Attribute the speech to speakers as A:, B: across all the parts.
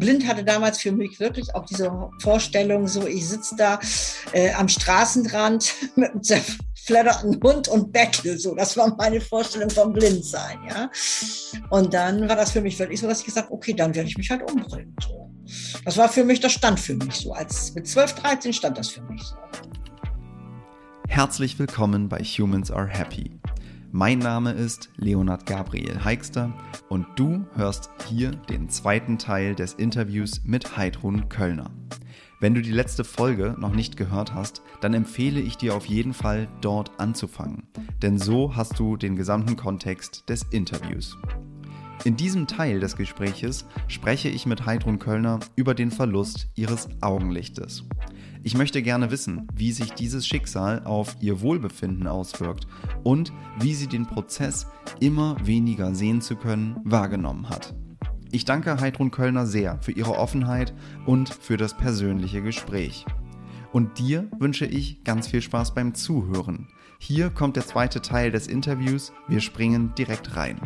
A: Blind hatte damals für mich wirklich auch diese Vorstellung, so ich sitze da äh, am Straßenrand mit einem zerfledderten Hund und bettel. So, das war meine Vorstellung vom Blindsein, ja. Und dann war das für mich wirklich so, dass ich gesagt habe, okay, dann werde ich mich halt umbringen. So. Das war für mich, das stand für mich so. Als mit 12, 13 stand das für mich so.
B: Herzlich willkommen bei Humans Are Happy mein Name ist Leonard Gabriel Heikster und du hörst hier den zweiten Teil des Interviews mit Heidrun Kölner. Wenn du die letzte Folge noch nicht gehört hast, dann empfehle ich dir auf jeden Fall dort anzufangen, denn so hast du den gesamten Kontext des Interviews. In diesem Teil des Gespräches spreche ich mit Heidrun Kölner über den Verlust ihres Augenlichtes. Ich möchte gerne wissen, wie sich dieses Schicksal auf ihr Wohlbefinden auswirkt und wie sie den Prozess, immer weniger sehen zu können, wahrgenommen hat. Ich danke Heidrun Kölner sehr für ihre Offenheit und für das persönliche Gespräch. Und dir wünsche ich ganz viel Spaß beim Zuhören. Hier kommt der zweite Teil des Interviews. Wir springen direkt rein.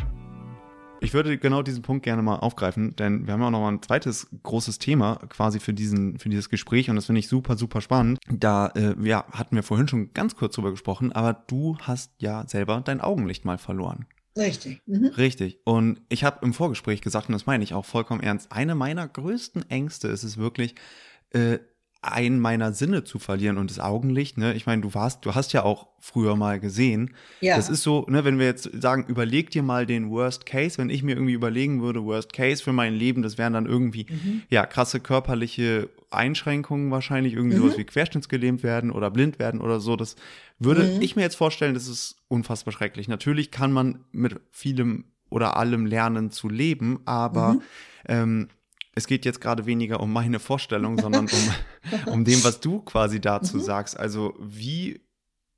B: Ich würde genau diesen Punkt gerne mal aufgreifen, denn wir haben ja auch noch mal ein zweites großes Thema quasi für, diesen, für dieses Gespräch und das finde ich super, super spannend. Da äh, ja, hatten wir vorhin schon ganz kurz drüber gesprochen, aber du hast ja selber dein Augenlicht mal verloren.
A: Richtig. Mhm.
B: Richtig. Und ich habe im Vorgespräch gesagt, und das meine ich auch vollkommen ernst, eine meiner größten Ängste ist es wirklich, äh, einen meiner Sinne zu verlieren und das Augenlicht, ne? Ich meine, du warst, du hast ja auch früher mal gesehen. Ja. Das ist so, ne, wenn wir jetzt sagen, überleg dir mal den Worst Case, wenn ich mir irgendwie überlegen würde, Worst Case für mein Leben, das wären dann irgendwie, mhm. ja, krasse körperliche Einschränkungen wahrscheinlich, irgendwie mhm. sowas wie querschnittsgelähmt werden oder blind werden oder so. Das würde mhm. ich mir jetzt vorstellen, das ist unfassbar schrecklich. Natürlich kann man mit vielem oder allem lernen zu leben, aber mhm. ähm, es geht jetzt gerade weniger um meine Vorstellung, sondern um, um dem, was du quasi dazu mhm. sagst. Also wie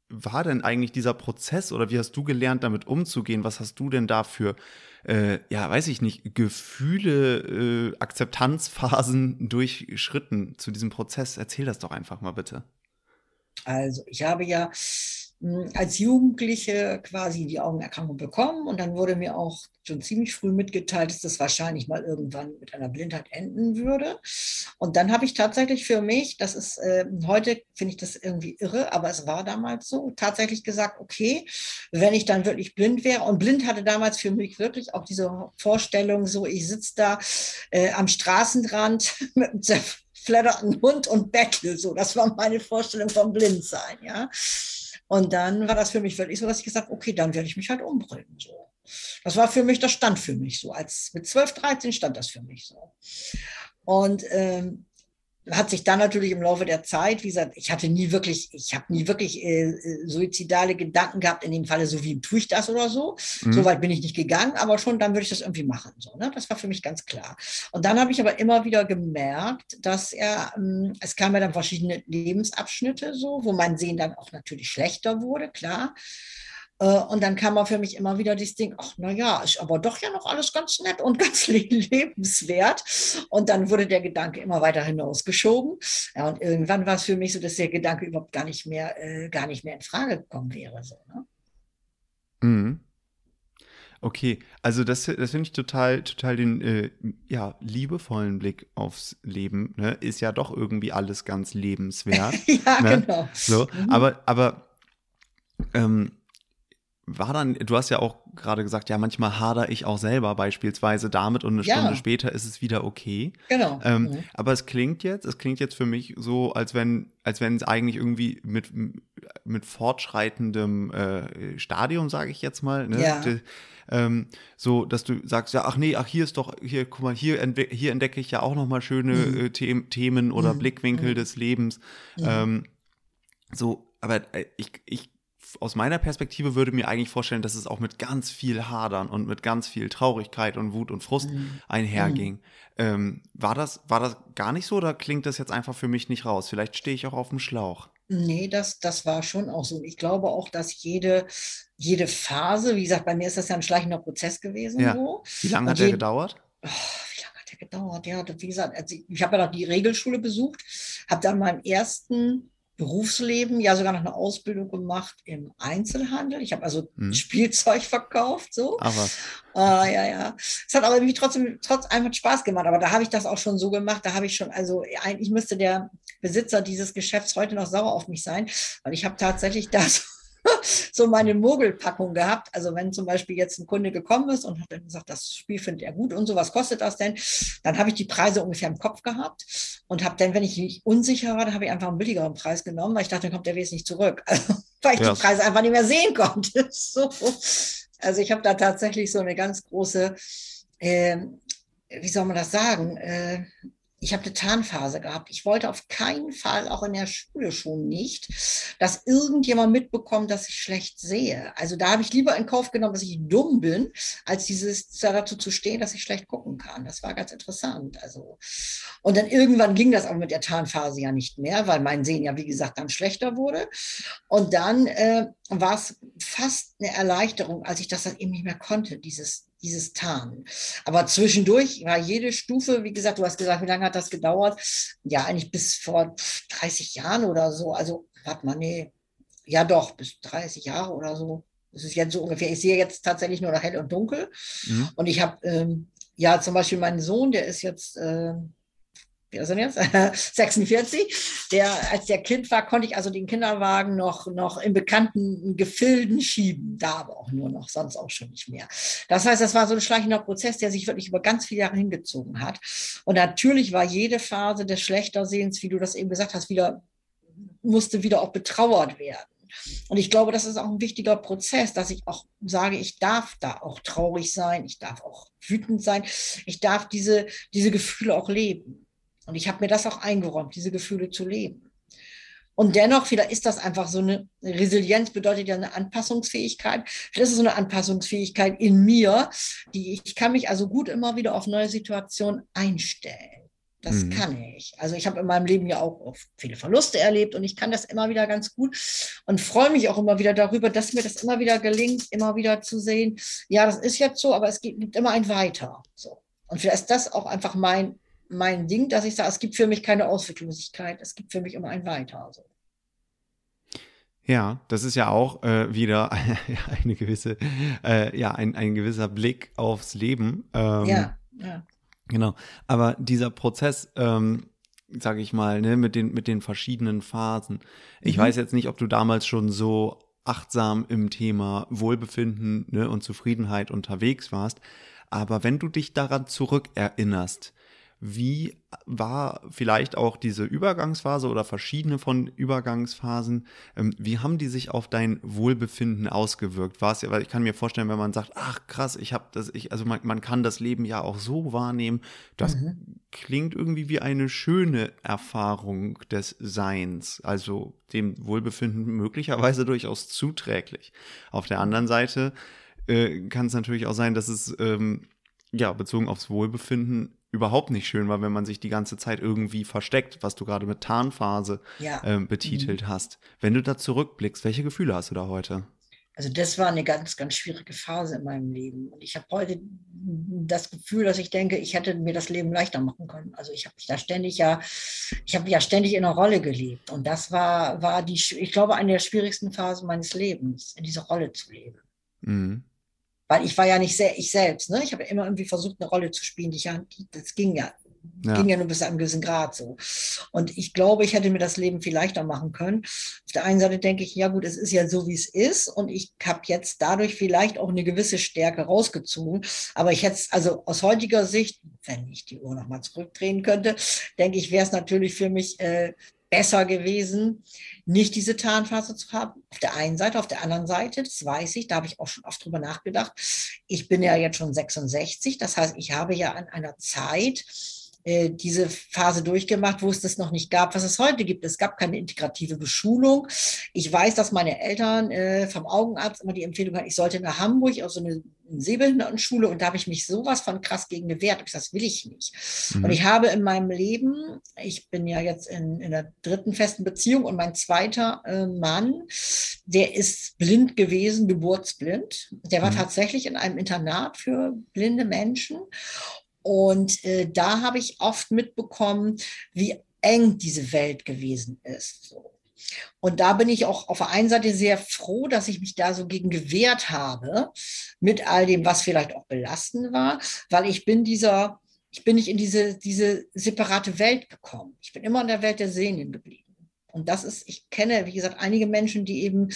B: war denn eigentlich dieser Prozess oder wie hast du gelernt, damit umzugehen? Was hast du denn da für, äh, ja, weiß ich nicht, Gefühle, äh, Akzeptanzphasen durchschritten zu diesem Prozess? Erzähl das doch einfach mal bitte.
A: Also ich habe ja als Jugendliche quasi die Augenerkrankung bekommen und dann wurde mir auch schon ziemlich früh mitgeteilt, dass das wahrscheinlich mal irgendwann mit einer Blindheit enden würde. Und dann habe ich tatsächlich für mich, das ist äh, heute finde ich das irgendwie irre, aber es war damals so, tatsächlich gesagt, okay, wenn ich dann wirklich blind wäre und blind hatte damals für mich wirklich auch diese Vorstellung, so ich sitze da äh, am Straßenrand mit einem zerfledderten Hund und bettel, so das war meine Vorstellung vom Blindsein, ja. Und dann war das für mich wirklich so, dass ich gesagt okay, dann werde ich mich halt umbringen. So. Das war für mich, das stand für mich so. Als mit 12, 13 stand das für mich so. Und ähm, hat sich dann natürlich im Laufe der Zeit, wie gesagt, ich hatte nie wirklich, ich habe nie wirklich äh, äh, suizidale Gedanken gehabt, in dem Falle, so wie tue ich das oder so. Mhm. So weit bin ich nicht gegangen, aber schon dann würde ich das irgendwie machen. So, ne? Das war für mich ganz klar. Und dann habe ich aber immer wieder gemerkt, dass er, ähm, es kamen ja dann verschiedene Lebensabschnitte so, wo mein Sehen dann auch natürlich schlechter wurde, klar. Äh, und dann kam auch für mich immer wieder dieses Ding, ach naja, ist aber doch ja noch alles ganz nett und ganz lebenswert. Und dann wurde der Gedanke immer weiter hinausgeschoben. Ja, und irgendwann war es für mich so, dass der Gedanke überhaupt gar nicht mehr, äh, gar nicht mehr in Frage gekommen wäre. So, ne?
B: Mhm. Okay, also das, das finde ich total, total den äh, ja, liebevollen Blick aufs Leben. Ne? Ist ja doch irgendwie alles ganz lebenswert.
A: ja,
B: ne?
A: genau.
B: So, mhm. aber, aber ähm, war dann, du hast ja auch gerade gesagt, ja, manchmal hader ich auch selber beispielsweise damit und eine ja. Stunde später ist es wieder okay.
A: Genau.
B: Ähm, mhm. Aber es klingt jetzt, es klingt jetzt für mich so, als wenn, als wenn es eigentlich irgendwie mit, mit fortschreitendem äh, Stadium, sage ich jetzt mal, ne?
A: Ja.
B: De, ähm, so, dass du sagst, ja, ach nee, ach hier ist doch, hier, guck mal, hier, entde hier entdecke ich ja auch nochmal schöne mhm. äh, The Themen oder mhm. Blickwinkel mhm. des Lebens. Mhm. Ähm, so, aber äh, ich, ich aus meiner Perspektive würde mir eigentlich vorstellen, dass es auch mit ganz viel Hadern und mit ganz viel Traurigkeit und Wut und Frust mhm. einherging. Mhm. Ähm, war, das, war das gar nicht so oder klingt das jetzt einfach für mich nicht raus? Vielleicht stehe ich auch auf dem Schlauch.
A: Nee, das, das war schon auch so. Ich glaube auch, dass jede, jede Phase, wie gesagt, bei mir ist das ja ein schleichender Prozess gewesen.
B: Ja.
A: So.
B: Wie lange hat der gedauert?
A: Oh, wie lange hat der gedauert? Ja, wie gesagt, also ich habe ja noch die Regelschule besucht, habe dann meinen ersten Berufsleben ja sogar noch eine Ausbildung gemacht im Einzelhandel. Ich habe also hm. Spielzeug verkauft, so.
B: Aber.
A: Äh, ja, ja. Es hat aber irgendwie trotzdem trotz einfach Spaß gemacht. Aber da habe ich das auch schon so gemacht. Da habe ich schon, also eigentlich müsste der Besitzer dieses Geschäfts heute noch sauer auf mich sein, weil ich habe tatsächlich das so meine Mogelpackung gehabt. Also wenn zum Beispiel jetzt ein Kunde gekommen ist und hat dann gesagt, das Spiel findet er gut und so, was kostet das denn? Dann habe ich die Preise ungefähr im Kopf gehabt und habe dann, wenn ich mich unsicher war, dann habe ich einfach einen billigeren Preis genommen, weil ich dachte, dann kommt der wesentlich zurück. Also, weil ich ja. die Preise einfach nicht mehr sehen konnte. So. Also ich habe da tatsächlich so eine ganz große, äh, wie soll man das sagen, äh, ich habe eine Tarnphase gehabt. Ich wollte auf keinen Fall, auch in der Schule schon nicht, dass irgendjemand mitbekommt, dass ich schlecht sehe. Also da habe ich lieber in Kauf genommen, dass ich dumm bin, als dieses dazu zu stehen, dass ich schlecht gucken kann. Das war ganz interessant. Also und dann irgendwann ging das aber mit der Tarnphase ja nicht mehr, weil mein Sehen ja wie gesagt dann schlechter wurde. Und dann äh, war es fast eine Erleichterung, als ich das dann eben nicht mehr konnte, dieses dieses Tarnen. Aber zwischendurch war jede Stufe, wie gesagt, du hast gesagt, wie lange hat das gedauert? Ja, eigentlich bis vor 30 Jahren oder so. Also, warte mal, nee, ja doch, bis 30 Jahre oder so. Das ist jetzt so ungefähr. Ich sehe jetzt tatsächlich nur noch hell und dunkel. Mhm. Und ich habe, ähm, ja, zum Beispiel meinen Sohn, der ist jetzt, äh, wie er jetzt? 46. Der, als der Kind war, konnte ich also den Kinderwagen noch, noch in bekannten Gefilden schieben. Da aber auch nur noch, sonst auch schon nicht mehr. Das heißt, das war so ein schleichender Prozess, der sich wirklich über ganz viele Jahre hingezogen hat. Und natürlich war jede Phase des Schlechtersehens, wie du das eben gesagt hast, wieder, musste wieder auch betrauert werden. Und ich glaube, das ist auch ein wichtiger Prozess, dass ich auch sage, ich darf da auch traurig sein, ich darf auch wütend sein, ich darf diese, diese Gefühle auch leben. Und ich habe mir das auch eingeräumt, diese Gefühle zu leben. Und dennoch, vielleicht ist das einfach so eine Resilienz, bedeutet ja eine Anpassungsfähigkeit. Vielleicht ist es so eine Anpassungsfähigkeit in mir, die ich kann mich also gut immer wieder auf neue Situationen einstellen. Das mhm. kann ich. Also ich habe in meinem Leben ja auch viele Verluste erlebt und ich kann das immer wieder ganz gut und freue mich auch immer wieder darüber, dass mir das immer wieder gelingt, immer wieder zu sehen, ja, das ist jetzt so, aber es gibt immer ein Weiter. So. Und vielleicht ist das auch einfach mein mein Ding, dass ich sage, es gibt für mich keine Ausweglosigkeit, es gibt für mich immer ein Weiter. Also.
B: Ja, das ist ja auch äh, wieder eine gewisse, äh, ja, ein, ein gewisser Blick aufs Leben.
A: Ähm, ja, ja.
B: Genau. Aber dieser Prozess, ähm, sage ich mal, ne, mit den, mit den verschiedenen Phasen. Ich mhm. weiß jetzt nicht, ob du damals schon so achtsam im Thema Wohlbefinden ne, und Zufriedenheit unterwegs warst. Aber wenn du dich daran zurückerinnerst, wie war vielleicht auch diese Übergangsphase oder verschiedene von Übergangsphasen, ähm, wie haben die sich auf dein Wohlbefinden ausgewirkt? War es ja, weil ich kann mir vorstellen, wenn man sagt, ach krass, ich habe das, ich, also man, man kann das Leben ja auch so wahrnehmen, das mhm. klingt irgendwie wie eine schöne Erfahrung des Seins, also dem Wohlbefinden möglicherweise durchaus zuträglich. Auf der anderen Seite äh, kann es natürlich auch sein, dass es ähm, ja, bezogen aufs Wohlbefinden überhaupt nicht schön war, wenn man sich die ganze Zeit irgendwie versteckt, was du gerade mit Tarnphase ja. ähm, betitelt mhm. hast. Wenn du da zurückblickst, welche Gefühle hast du da heute?
A: Also das war eine ganz, ganz schwierige Phase in meinem Leben. Und ich habe heute das Gefühl, dass ich denke, ich hätte mir das Leben leichter machen können. Also ich habe mich da ständig ja, ich habe ja ständig in einer Rolle gelebt. Und das war, war die, ich glaube, eine der schwierigsten Phasen meines Lebens, in dieser Rolle zu leben. Mhm. Weil ich war ja nicht sehr ich selbst. Ne? Ich habe immer irgendwie versucht, eine Rolle zu spielen, die ich ja, das ging ja. Ja. Ging ja nur bis zu einem gewissen Grad so. Und ich glaube, ich hätte mir das Leben viel leichter machen können. Auf der einen Seite denke ich, ja gut, es ist ja so, wie es ist. Und ich habe jetzt dadurch vielleicht auch eine gewisse Stärke rausgezogen. Aber ich hätte also aus heutiger Sicht, wenn ich die Uhr nochmal zurückdrehen könnte, denke ich, wäre es natürlich für mich äh, besser gewesen, nicht diese Tarnphase zu haben. Auf der einen Seite, auf der anderen Seite, das weiß ich, da habe ich auch schon oft drüber nachgedacht. Ich bin ja jetzt schon 66, das heißt, ich habe ja an einer Zeit, äh, diese Phase durchgemacht, wo es das noch nicht gab, was es heute gibt. Es gab keine integrative Beschulung. Ich weiß, dass meine Eltern äh, vom Augenarzt immer die Empfehlung hatten, ich sollte nach Hamburg auf so eine Sehbehindertenschule und da habe ich mich sowas von krass gegen gewehrt. Ich das will ich nicht. Mhm. Und ich habe in meinem Leben, ich bin ja jetzt in, in der dritten festen Beziehung und mein zweiter äh, Mann, der ist blind gewesen, geburtsblind. Der war mhm. tatsächlich in einem Internat für blinde Menschen. Und äh, da habe ich oft mitbekommen, wie eng diese Welt gewesen ist. So. Und da bin ich auch auf der einen Seite sehr froh, dass ich mich da so gegen gewehrt habe, mit all dem, was vielleicht auch belastend war, weil ich bin dieser, ich bin nicht in diese, diese separate Welt gekommen. Ich bin immer in der Welt der Sehnen geblieben. Und das ist, ich kenne, wie gesagt, einige Menschen, die eben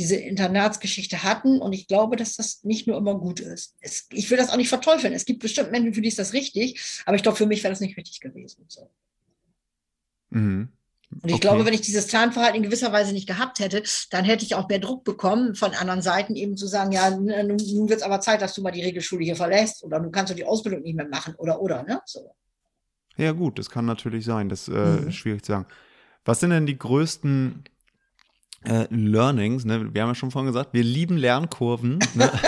A: diese Internatsgeschichte hatten. Und ich glaube, dass das nicht nur immer gut ist. Es, ich will das auch nicht verteufeln. Es gibt bestimmt Menschen, für die ist das richtig. Aber ich glaube, für mich wäre das nicht richtig gewesen. So. Mhm. Und ich okay. glaube, wenn ich dieses Zahnverhalten in gewisser Weise nicht gehabt hätte, dann hätte ich auch mehr Druck bekommen von anderen Seiten, eben zu sagen, ja, nun, nun wird es aber Zeit, dass du mal die Regelschule hier verlässt oder nun kannst du die Ausbildung nicht mehr machen oder oder, ne? So.
B: Ja, gut, das kann natürlich sein. Das äh, mhm. ist schwierig zu sagen. Was sind denn die größten äh, Learnings, ne? wir haben ja schon vorhin gesagt, wir lieben Lernkurven. Ne?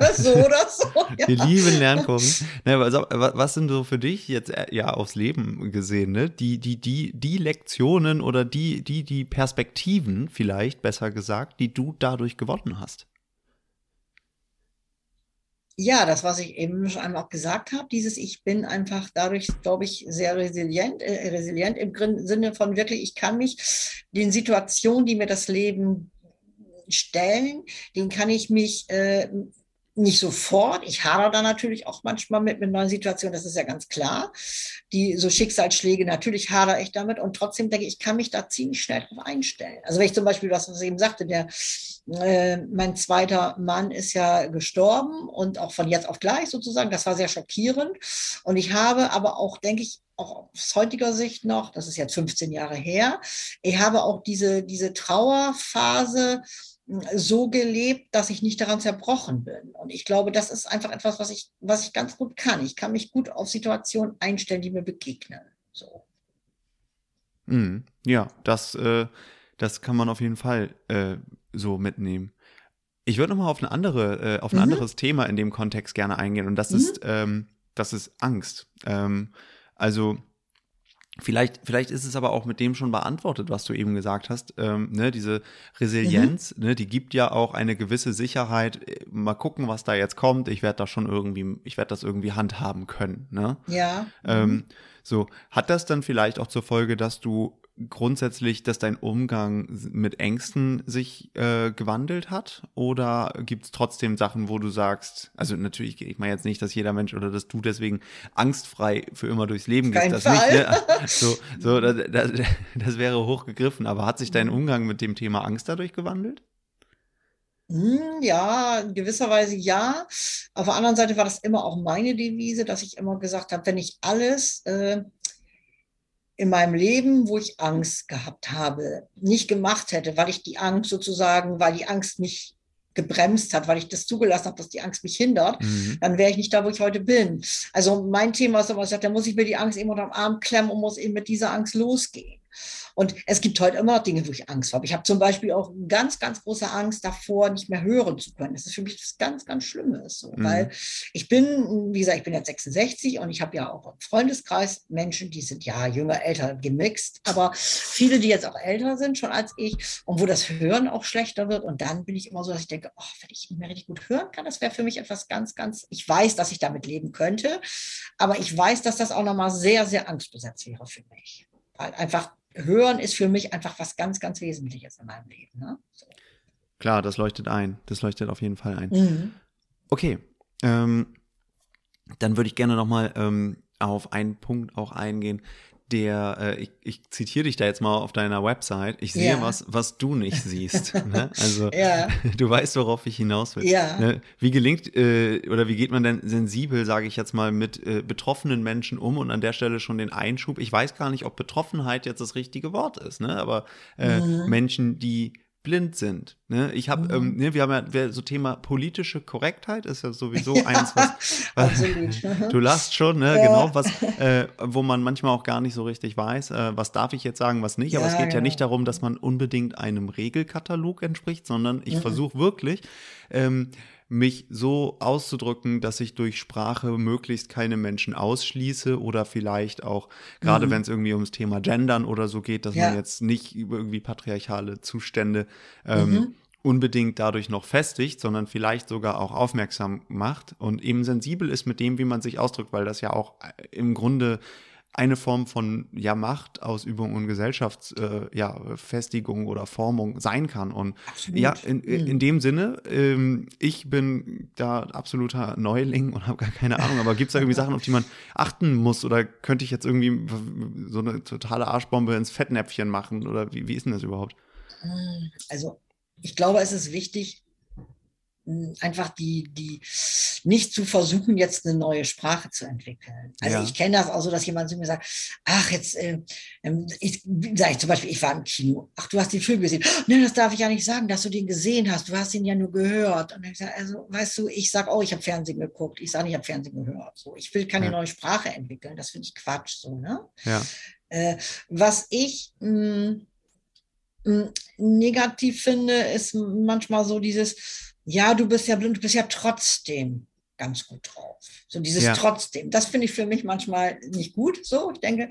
B: So. so oder so. Ja. Wir lieben Lernkurven. Ne, also, was sind so für dich jetzt äh, ja aufs Leben gesehen, ne? Die, die, die, die Lektionen oder die, die, die Perspektiven, vielleicht besser gesagt, die du dadurch gewonnen hast?
A: Ja, das, was ich eben schon einmal auch gesagt habe, dieses Ich bin einfach dadurch, glaube ich, sehr resilient, äh, resilient im Sinne von wirklich, ich kann mich den Situationen, die mir das Leben stellen, den kann ich mich äh, nicht sofort. Ich hadere da natürlich auch manchmal mit, mit neuen Situationen, das ist ja ganz klar. Die so Schicksalsschläge, natürlich hadere ich damit und trotzdem denke ich, ich kann mich da ziemlich schnell drauf einstellen. Also wenn ich zum Beispiel, was, ich eben sagte, der, äh, mein zweiter Mann ist ja gestorben und auch von jetzt auf gleich sozusagen, das war sehr schockierend. Und ich habe aber auch, denke ich, auch aus heutiger Sicht noch, das ist jetzt 15 Jahre her, ich habe auch diese, diese Trauerphase so gelebt, dass ich nicht daran zerbrochen bin. Und ich glaube, das ist einfach etwas, was ich, was ich ganz gut kann. Ich kann mich gut auf Situationen einstellen, die mir begegnen. So.
B: Mm, ja, das, äh, das kann man auf jeden Fall äh, so mitnehmen. Ich würde nochmal auf eine andere, äh, auf ein mhm. anderes Thema in dem Kontext gerne eingehen und das mhm. ist, ähm, das ist Angst. Ähm, also Vielleicht, vielleicht ist es aber auch mit dem schon beantwortet, was du eben gesagt hast. Ähm, ne, diese Resilienz, mhm. ne, die gibt ja auch eine gewisse Sicherheit. Mal gucken, was da jetzt kommt. Ich werde das schon irgendwie, ich werde das irgendwie handhaben können. Ne?
A: Ja.
B: Ähm, mhm. so, hat das dann vielleicht auch zur Folge, dass du grundsätzlich, dass dein Umgang mit Ängsten sich äh, gewandelt hat? Oder gibt es trotzdem Sachen, wo du sagst, also natürlich, ich meine jetzt nicht, dass jeder Mensch oder dass du deswegen angstfrei für immer durchs Leben gehst. Das, nicht, ne? so, so, das, das, das wäre hochgegriffen, aber hat sich dein Umgang mit dem Thema Angst dadurch gewandelt?
A: Hm, ja, in gewisser Weise ja. Auf der anderen Seite war das immer auch meine Devise, dass ich immer gesagt habe, wenn ich alles äh, in meinem Leben, wo ich Angst gehabt habe, nicht gemacht hätte, weil ich die Angst sozusagen, weil die Angst mich gebremst hat, weil ich das zugelassen habe, dass die Angst mich hindert, mhm. dann wäre ich nicht da, wo ich heute bin. Also mein Thema ist aber, da muss ich mir die Angst eben unter dem Arm klemmen und muss eben mit dieser Angst losgehen. Und es gibt heute immer noch Dinge, wo ich Angst habe. Ich habe zum Beispiel auch ganz, ganz große Angst davor, nicht mehr hören zu können. Das ist für mich was ganz, ganz Schlimmes. So. Mhm. Weil ich bin, wie gesagt, ich bin jetzt 66 und ich habe ja auch im Freundeskreis Menschen, die sind ja jünger, älter gemixt, aber viele, die jetzt auch älter sind schon als ich und wo das Hören auch schlechter wird. Und dann bin ich immer so, dass ich denke, oh, wenn ich nicht mehr richtig gut hören kann, das wäre für mich etwas ganz, ganz, ich weiß, dass ich damit leben könnte, aber ich weiß, dass das auch nochmal sehr, sehr angstbesetzt wäre für mich. Weil einfach Hören ist für mich einfach was ganz, ganz Wesentliches in meinem Leben. Ne? So.
B: Klar, das leuchtet ein. Das leuchtet auf jeden Fall ein. Mhm. Okay. Ähm, dann würde ich gerne nochmal ähm, auf einen Punkt auch eingehen, der, äh, ich, ich zitiere dich da jetzt mal auf deiner Website, ich sehe ja. was, was du nicht siehst. ne? Also ja. du weißt, worauf ich hinaus will. Ja. Ne? Wie gelingt äh, oder wie geht man denn sensibel, sage ich jetzt mal, mit äh, betroffenen Menschen um und an der Stelle schon den Einschub? Ich weiß gar nicht, ob Betroffenheit jetzt das richtige Wort ist, ne? aber äh, mhm. Menschen, die blind sind. Ne? Ich habe, ähm, mhm. ähm, ne, wir haben ja so Thema politische Korrektheit ist ja sowieso ja, eins, was, was du lachst schon, ne? Ja. genau, was, äh, wo man manchmal auch gar nicht so richtig weiß, äh, was darf ich jetzt sagen, was nicht. Aber ja, es geht ja genau. nicht darum, dass man unbedingt einem Regelkatalog entspricht, sondern ich mhm. versuche wirklich ähm, mich so auszudrücken, dass ich durch Sprache möglichst keine Menschen ausschließe oder vielleicht auch, gerade mhm. wenn es irgendwie ums Thema Gendern oder so geht, dass ja. man jetzt nicht irgendwie patriarchale Zustände ähm, mhm. unbedingt dadurch noch festigt, sondern vielleicht sogar auch aufmerksam macht und eben sensibel ist mit dem, wie man sich ausdrückt, weil das ja auch äh, im Grunde eine Form von ja, Machtausübung und Gesellschaftsfestigung äh, ja, Festigung oder Formung sein kann. Und Absolut. ja, in, in mhm. dem Sinne, ähm, ich bin da absoluter Neuling und habe gar keine Ahnung, aber gibt es da irgendwie Sachen, auf die man achten muss? Oder könnte ich jetzt irgendwie so eine totale Arschbombe ins Fettnäpfchen machen? Oder wie, wie ist denn das überhaupt?
A: Also ich glaube, es ist wichtig, einfach die, die nicht zu versuchen, jetzt eine neue Sprache zu entwickeln. Also ja. ich kenne das auch so, dass jemand zu mir sagt, ach, jetzt, äh, ähm, ich, sag ich zum Beispiel, ich war im Kino, ach, du hast den Film gesehen. Oh, nein, das darf ich ja nicht sagen, dass du den gesehen hast. Du hast ihn ja nur gehört. Und ich sage, also, weißt du, ich sage, oh, ich habe Fernsehen geguckt. Ich sage, ich habe Fernsehen gehört. So, ich will keine ja. neue Sprache entwickeln. Das finde ich Quatsch, so, ne? Ja. Äh, was ich, mh, mh, negativ finde, ist manchmal so dieses, ja, du bist ja blind, du bist ja trotzdem ganz gut drauf. So dieses ja. trotzdem, das finde ich für mich manchmal nicht gut. So, ich denke,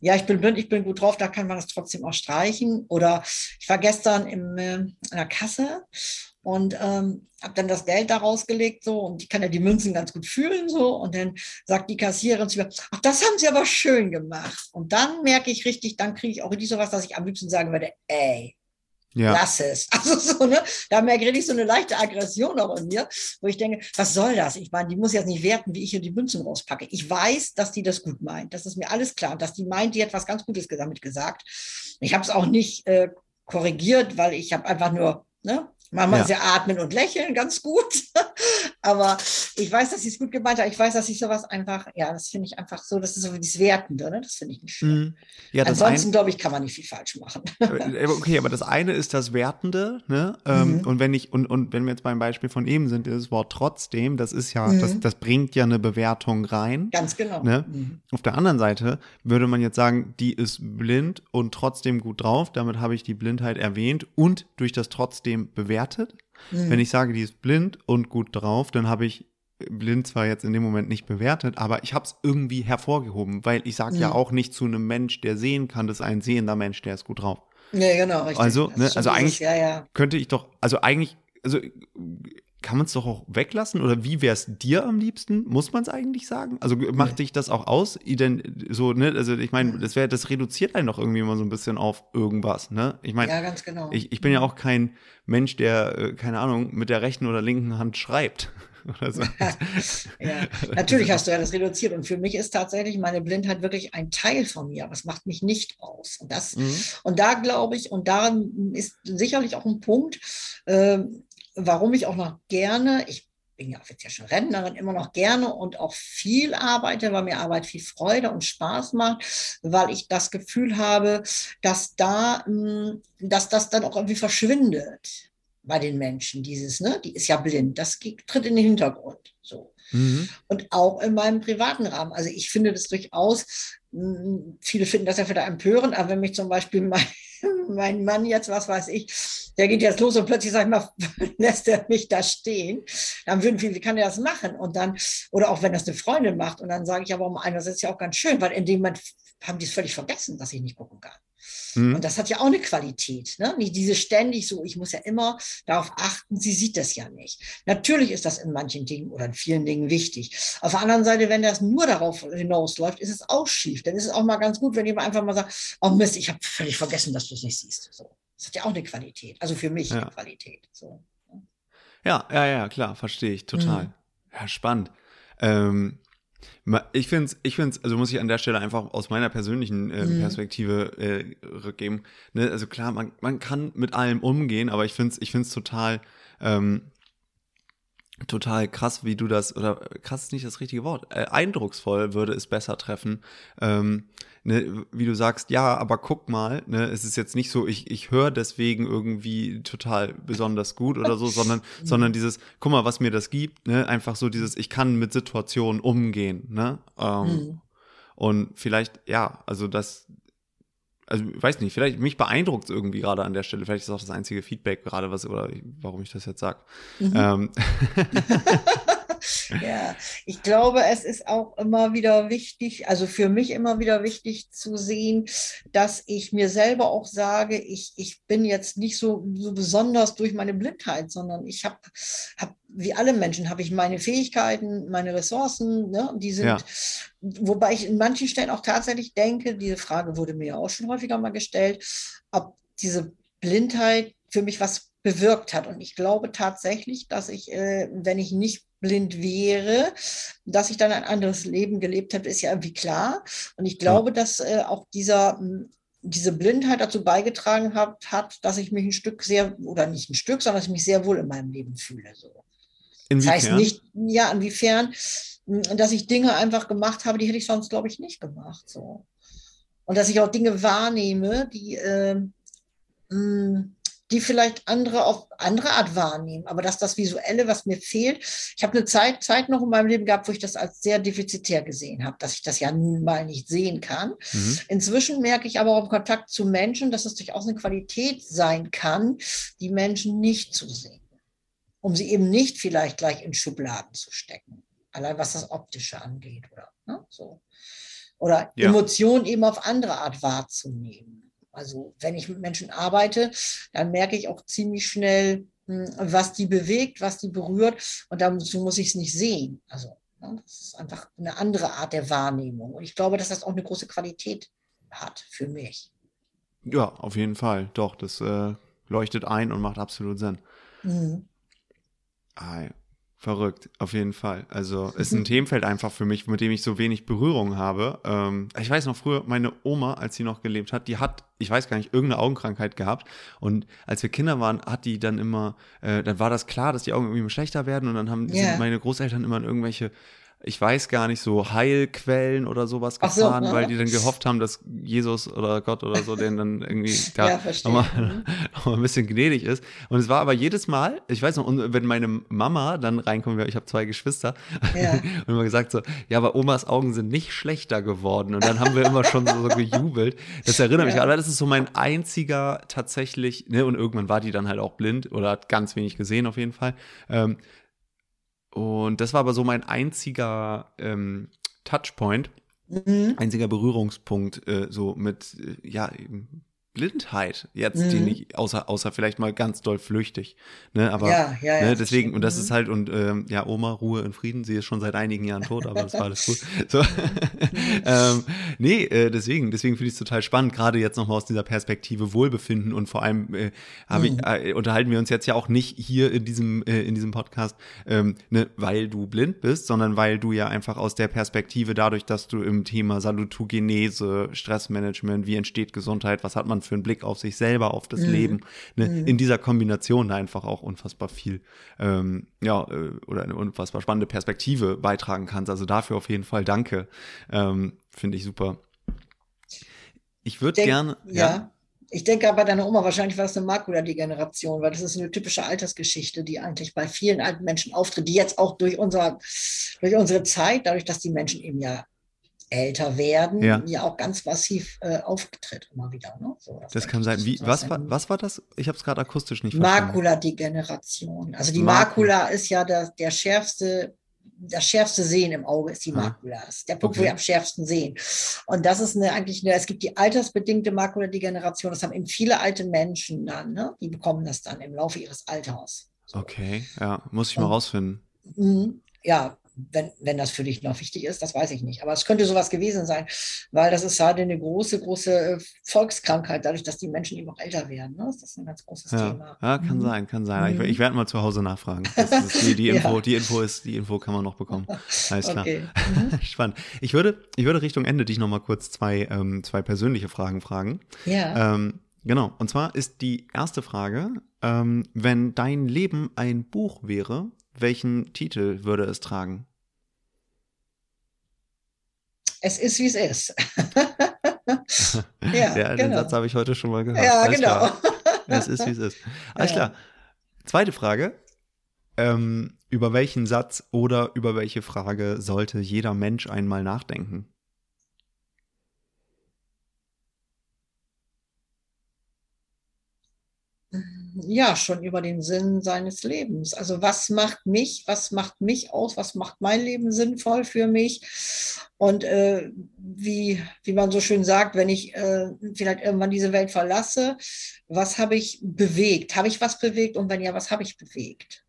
A: ja, ich bin blind, ich bin gut drauf, da kann man das trotzdem auch streichen. Oder ich war gestern im, äh, in der Kasse und ähm, habe dann das Geld da rausgelegt so und ich kann ja die Münzen ganz gut fühlen so und dann sagt die Kassiererin zu mir, ach, das haben sie aber schön gemacht. Und dann merke ich richtig, dann kriege ich auch richtig sowas, dass ich am liebsten sagen würde, ey, ja. lass es. Also so, ne, da merke ich so eine leichte Aggression auch in mir, wo ich denke, was soll das? Ich meine, die muss jetzt nicht werten, wie ich hier die Münzen rauspacke. Ich weiß, dass die das gut meint. Das ist mir alles klar. dass die meint, die hat was ganz Gutes damit gesagt. Ich habe es auch nicht äh, korrigiert, weil ich habe einfach nur ne, Manchmal ja. sie atmen und lächeln ganz gut. Aber ich weiß, dass sie es gut gemeint hat. Ich weiß, dass ich sowas einfach, ja, das finde ich einfach so, das ist so wie das Wertende, ne? Das finde ich nicht schön. Mhm. Ja, Ansonsten, glaube ich, kann man nicht viel falsch machen.
B: Äh, äh, okay, aber das eine ist das Wertende, ne? Ähm, mhm. Und wenn ich, und, und wenn wir jetzt beim Beispiel von eben sind, das Wort trotzdem, das ist ja, mhm. das, das bringt ja eine Bewertung rein.
A: Ganz genau.
B: Ne? Mhm. Auf der anderen Seite würde man jetzt sagen, die ist blind und trotzdem gut drauf. Damit habe ich die Blindheit erwähnt und durch das trotzdem bewertet. Mhm. Wenn ich sage, die ist blind und gut drauf, dann habe ich blind zwar jetzt in dem Moment nicht bewertet, aber ich habe es irgendwie hervorgehoben, weil ich sage mhm. ja auch nicht zu einem Mensch, der sehen kann, das ist ein sehender Mensch, der ist gut drauf.
A: Ja, genau, richtig.
B: Also, ne, also eigentlich ja, ja. könnte ich doch, also eigentlich, also kann man es doch auch weglassen? Oder wie wäre es dir am liebsten? Muss man es eigentlich sagen? Also macht nee. dich das auch aus? So, ne? Also ich meine, das wäre, das reduziert einen doch irgendwie immer so ein bisschen auf irgendwas, ne? Ich meine,
A: ja, ganz genau.
B: ich, ich bin ja auch kein Mensch, der, äh, keine Ahnung, mit der rechten oder linken Hand schreibt. So.
A: ja, natürlich hast du ja das reduziert. Und für mich ist tatsächlich meine Blindheit wirklich ein Teil von mir, aber es macht mich nicht aus. Und das, mhm. und da glaube ich, und daran ist sicherlich auch ein Punkt, äh, warum ich auch noch gerne, ich bin ja offiziell schon Rentnerin, immer noch gerne und auch viel arbeite, weil mir Arbeit viel Freude und Spaß macht, weil ich das Gefühl habe, dass da, hm, dass das dann auch irgendwie verschwindet bei den Menschen, dieses, ne, die ist ja blind, das tritt in den Hintergrund, so. Mhm. Und auch in meinem privaten Rahmen. Also ich finde das durchaus, hm, viele finden das ja wieder empörend, aber wenn mich zum Beispiel mein, mein Mann jetzt, was weiß ich, der geht jetzt los und plötzlich, sag ich mal, lässt er mich da stehen. Dann würden viele, wie kann er das machen? Und dann, oder auch wenn das eine Freundin macht, und dann sage ich aber um einerseits ja auch ganz schön, weil in dem Moment haben die es völlig vergessen, dass ich nicht gucken kann. Mhm. Und das hat ja auch eine Qualität. Ne? Nicht diese ständig so, ich muss ja immer darauf achten, sie sieht das ja nicht. Natürlich ist das in manchen Dingen oder in vielen Dingen wichtig. Auf der anderen Seite, wenn das nur darauf hinausläuft, ist es auch schief. Dann ist es auch mal ganz gut, wenn jemand einfach mal sagt, oh Mist, ich habe völlig vergessen, dass du es nicht siehst. So. Das hat ja auch eine Qualität. Also für mich ja. eine Qualität. So.
B: Ja, ja, ja, klar, verstehe ich total. Mhm. Ja, spannend. Ähm, ich finde es, ich find's, also muss ich an der Stelle einfach aus meiner persönlichen äh. Perspektive äh, rückgeben. Ne? Also klar, man, man kann mit allem umgehen, aber ich finde es ich find's total, ähm, total krass, wie du das, oder krass ist nicht das richtige Wort, äh, eindrucksvoll würde es besser treffen, ähm, ne, wie du sagst, ja, aber guck mal, ne, es ist jetzt nicht so, ich, ich höre deswegen irgendwie total besonders gut oder so, sondern, mhm. sondern dieses, guck mal, was mir das gibt, ne, einfach so dieses, ich kann mit Situationen umgehen, ne, ähm, mhm. und vielleicht, ja, also das, also weiß nicht, vielleicht mich beeindruckt es irgendwie gerade an der Stelle. Vielleicht ist auch das einzige Feedback gerade, was oder warum ich das jetzt sage. Mhm. Ähm.
A: ja, ich glaube, es ist auch immer wieder wichtig, also für mich immer wieder wichtig zu sehen, dass ich mir selber auch sage, ich, ich bin jetzt nicht so, so besonders durch meine Blindheit, sondern ich habe, hab, wie alle Menschen, habe ich meine Fähigkeiten, meine Ressourcen, ne, die sind, ja. wobei ich in manchen Stellen auch tatsächlich denke, diese Frage wurde mir auch schon häufiger mal gestellt, ob diese Blindheit für mich was bewirkt hat. Und ich glaube tatsächlich, dass ich, äh, wenn ich nicht blind wäre, dass ich dann ein anderes Leben gelebt hätte, ist ja irgendwie klar. Und ich glaube, ja. dass äh, auch dieser diese Blindheit dazu beigetragen hat, hat, dass ich mich ein Stück sehr, oder nicht ein Stück, sondern dass ich mich sehr wohl in meinem Leben fühle. So. Inwiefern? Das heißt nicht, ja, inwiefern, dass ich Dinge einfach gemacht habe, die hätte ich sonst, glaube ich, nicht gemacht. So. Und dass ich auch Dinge wahrnehme, die, äh, die vielleicht andere auf andere Art wahrnehmen. Aber dass das Visuelle, was mir fehlt, ich habe eine Zeit, Zeit noch in meinem Leben gehabt, wo ich das als sehr defizitär gesehen habe, dass ich das ja nun mal nicht sehen kann. Mhm. Inzwischen merke ich aber auch im Kontakt zu Menschen, dass es durchaus eine Qualität sein kann, die Menschen nicht zu sehen, um sie eben nicht vielleicht gleich in Schubladen zu stecken. Allein was das Optische angeht oder ne, so. Oder ja. Emotionen eben auf andere Art wahrzunehmen. Also wenn ich mit Menschen arbeite, dann merke ich auch ziemlich schnell, hm, was die bewegt, was die berührt. Und dazu muss ich es nicht sehen. Also ne, das ist einfach eine andere Art der Wahrnehmung. Und ich glaube, dass das auch eine große Qualität hat für mich.
B: Ja, auf jeden Fall. Doch, das äh, leuchtet ein und macht absolut Sinn. Mhm. Ah, Verrückt, auf jeden Fall. Also ist ein Themenfeld einfach für mich, mit dem ich so wenig Berührung habe. Ähm, ich weiß noch früher, meine Oma, als sie noch gelebt hat, die hat, ich weiß gar nicht, irgendeine Augenkrankheit gehabt. Und als wir Kinder waren, hat die dann immer, äh, dann war das klar, dass die Augen irgendwie schlechter werden. Und dann haben yeah. meine Großeltern immer in irgendwelche ich weiß gar nicht, so Heilquellen oder sowas gefahren, so, ne? weil die dann gehofft haben, dass Jesus oder Gott oder so den dann irgendwie da ja, nochmal, mhm. nochmal ein bisschen gnädig ist. Und es war aber jedes Mal, ich weiß noch, wenn meine Mama dann reinkommt, ich habe zwei Geschwister, ja. und immer gesagt so, ja, aber Omas Augen sind nicht schlechter geworden. Und dann haben wir immer schon so, so gejubelt. Das erinnert ja. mich, aber das ist so mein einziger tatsächlich, ne, und irgendwann war die dann halt auch blind oder hat ganz wenig gesehen auf jeden Fall. Ähm, und das war aber so mein einziger ähm, Touchpoint, mhm. einziger Berührungspunkt, äh, so mit, äh, ja, Blindheit jetzt, mhm. die nicht, außer, außer vielleicht mal ganz doll flüchtig. Ne, aber ja, ja, ja, ne, deswegen, und das mhm. ist halt, und ähm, ja, Oma, Ruhe in Frieden, sie ist schon seit einigen Jahren tot, aber das war alles gut. So. ähm, nee, äh, deswegen, deswegen finde ich es total spannend, gerade jetzt nochmal aus dieser Perspektive Wohlbefinden und vor allem äh, mhm. ich, äh, unterhalten wir uns jetzt ja auch nicht hier in diesem, äh, in diesem Podcast, ähm, ne, weil du blind bist, sondern weil du ja einfach aus der Perspektive, dadurch, dass du im Thema Salutogenese, Stressmanagement, wie entsteht Gesundheit, was hat man für einen Blick auf sich selber, auf das mhm. Leben. Ne? Mhm. In dieser Kombination einfach auch unfassbar viel, ähm, ja, äh, oder eine unfassbar spannende Perspektive beitragen kannst. Also dafür auf jeden Fall danke. Ähm, Finde ich super. Ich würde gerne.
A: Ja. ja. Ich denke aber deiner Oma, wahrscheinlich war es eine Makuladegeneration, weil das ist eine typische Altersgeschichte, die eigentlich bei vielen alten Menschen auftritt, die jetzt auch durch, unser, durch unsere Zeit, dadurch, dass die Menschen eben ja älter werden, ja, ja auch ganz massiv äh, auftritt immer wieder. Ne?
B: So, das, das kann sein. Wie, was, war, was war das? Ich habe es gerade akustisch nicht verstanden.
A: Makuladegeneration. Also die Makula, Makula ist ja der, der schärfste das schärfste Sehen im Auge ist die Makula. Das ist der Punkt, okay. wo wir am schärfsten sehen. Und das ist eine, eigentlich eine, es gibt die altersbedingte Makuladegeneration, das haben eben viele alte Menschen dann, ne? die bekommen das dann im Laufe ihres Alters.
B: So. Okay, ja, muss ich mal Und, rausfinden.
A: Mhm. Ja, wenn, wenn das für dich noch wichtig ist, das weiß ich nicht. Aber es könnte sowas gewesen sein, weil das ist halt eine große, große äh, Volkskrankheit, dadurch, dass die Menschen eben auch älter werden. Ne? Das ist ein ganz großes
B: ja.
A: Thema.
B: Ja, kann mhm. sein, kann sein. Mhm. Ich, ich werde mal zu Hause nachfragen. die, die, Info, ja. die Info ist, die Info kann man noch bekommen. Alles klar. Okay. Mhm. Spannend. Ich würde, ich würde Richtung Ende dich noch mal kurz zwei, ähm, zwei persönliche Fragen fragen. Ja. Ähm, Genau, und zwar ist die erste Frage, ähm, wenn dein Leben ein Buch wäre, welchen Titel würde es tragen?
A: Es ist, wie es ist.
B: ja, ja genau. den Satz habe ich heute schon mal gehört. Ja, Alles genau. Es ist, wie es ist. Alles ja. klar. Zweite Frage. Ähm, über welchen Satz oder über welche Frage sollte jeder Mensch einmal nachdenken?
A: Ja schon über den Sinn seines Lebens. Also was macht mich, was macht mich aus, was macht mein Leben sinnvoll für mich? Und äh, wie, wie man so schön sagt, wenn ich äh, vielleicht irgendwann diese Welt verlasse, was habe ich bewegt? Habe ich was bewegt? Und wenn ja, was habe ich bewegt?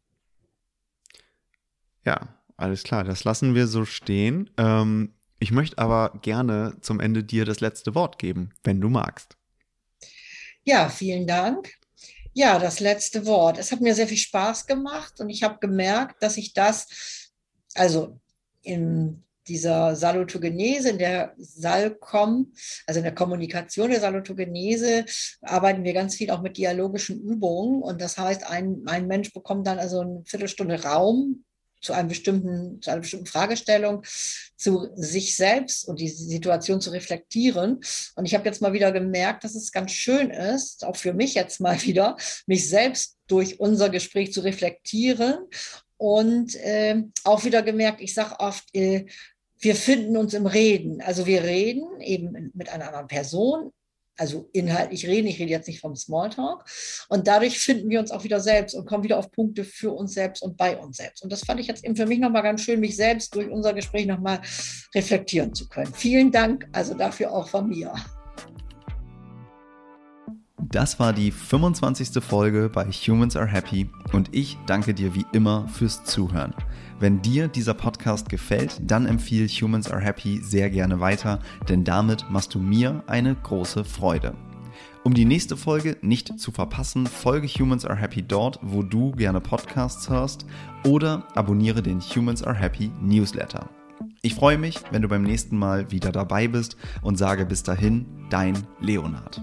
B: Ja, alles klar, das lassen wir so stehen. Ähm, ich möchte aber gerne zum Ende dir das letzte Wort geben, wenn du magst.
A: Ja, vielen Dank. Ja, das letzte Wort. Es hat mir sehr viel Spaß gemacht und ich habe gemerkt, dass ich das, also in dieser Salutogenese, in der Salcom, also in der Kommunikation der Salutogenese, arbeiten wir ganz viel auch mit dialogischen Übungen. Und das heißt, ein, ein Mensch bekommt dann also eine Viertelstunde Raum zu einem bestimmten, zu einer bestimmten Fragestellung, zu sich selbst und die Situation zu reflektieren. Und ich habe jetzt mal wieder gemerkt, dass es ganz schön ist, auch für mich jetzt mal wieder, mich selbst durch unser Gespräch zu reflektieren. Und äh, auch wieder gemerkt, ich sage oft, äh, wir finden uns im Reden. Also wir reden eben mit einer anderen Person, also inhaltlich reden, ich rede jetzt nicht vom Smalltalk. Und dadurch finden wir uns auch wieder selbst und kommen wieder auf Punkte für uns selbst und bei uns selbst. Und das fand ich jetzt eben für mich nochmal ganz schön, mich selbst durch unser Gespräch nochmal reflektieren zu können. Vielen Dank also dafür auch von mir.
B: Das war die 25. Folge bei Humans Are Happy und ich danke dir wie immer fürs Zuhören. Wenn dir dieser Podcast gefällt, dann empfiehl Humans Are Happy sehr gerne weiter, denn damit machst du mir eine große Freude. Um die nächste Folge nicht zu verpassen, folge Humans Are Happy dort, wo du gerne Podcasts hörst oder abonniere den Humans Are Happy Newsletter. Ich freue mich, wenn du beim nächsten Mal wieder dabei bist und sage bis dahin, dein Leonard.